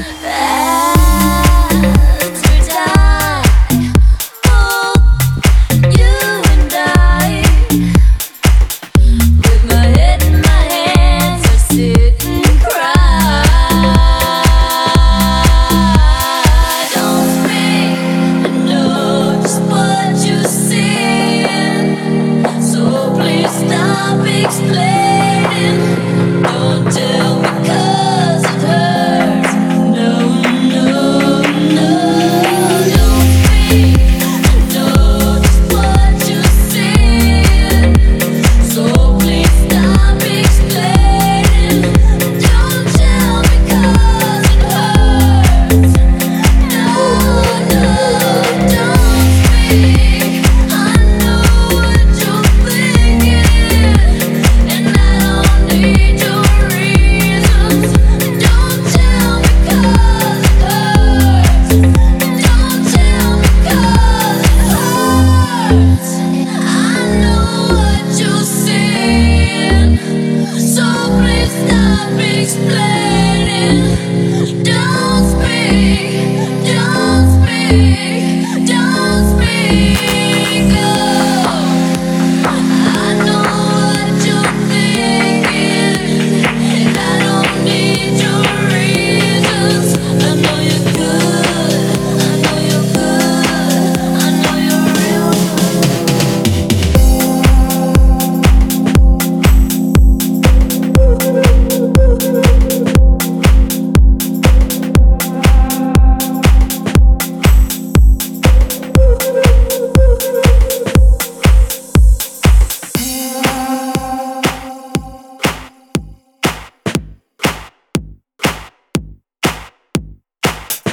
Yeah.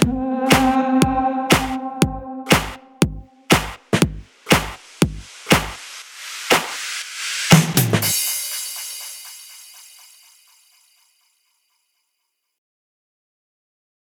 Mm-hmm.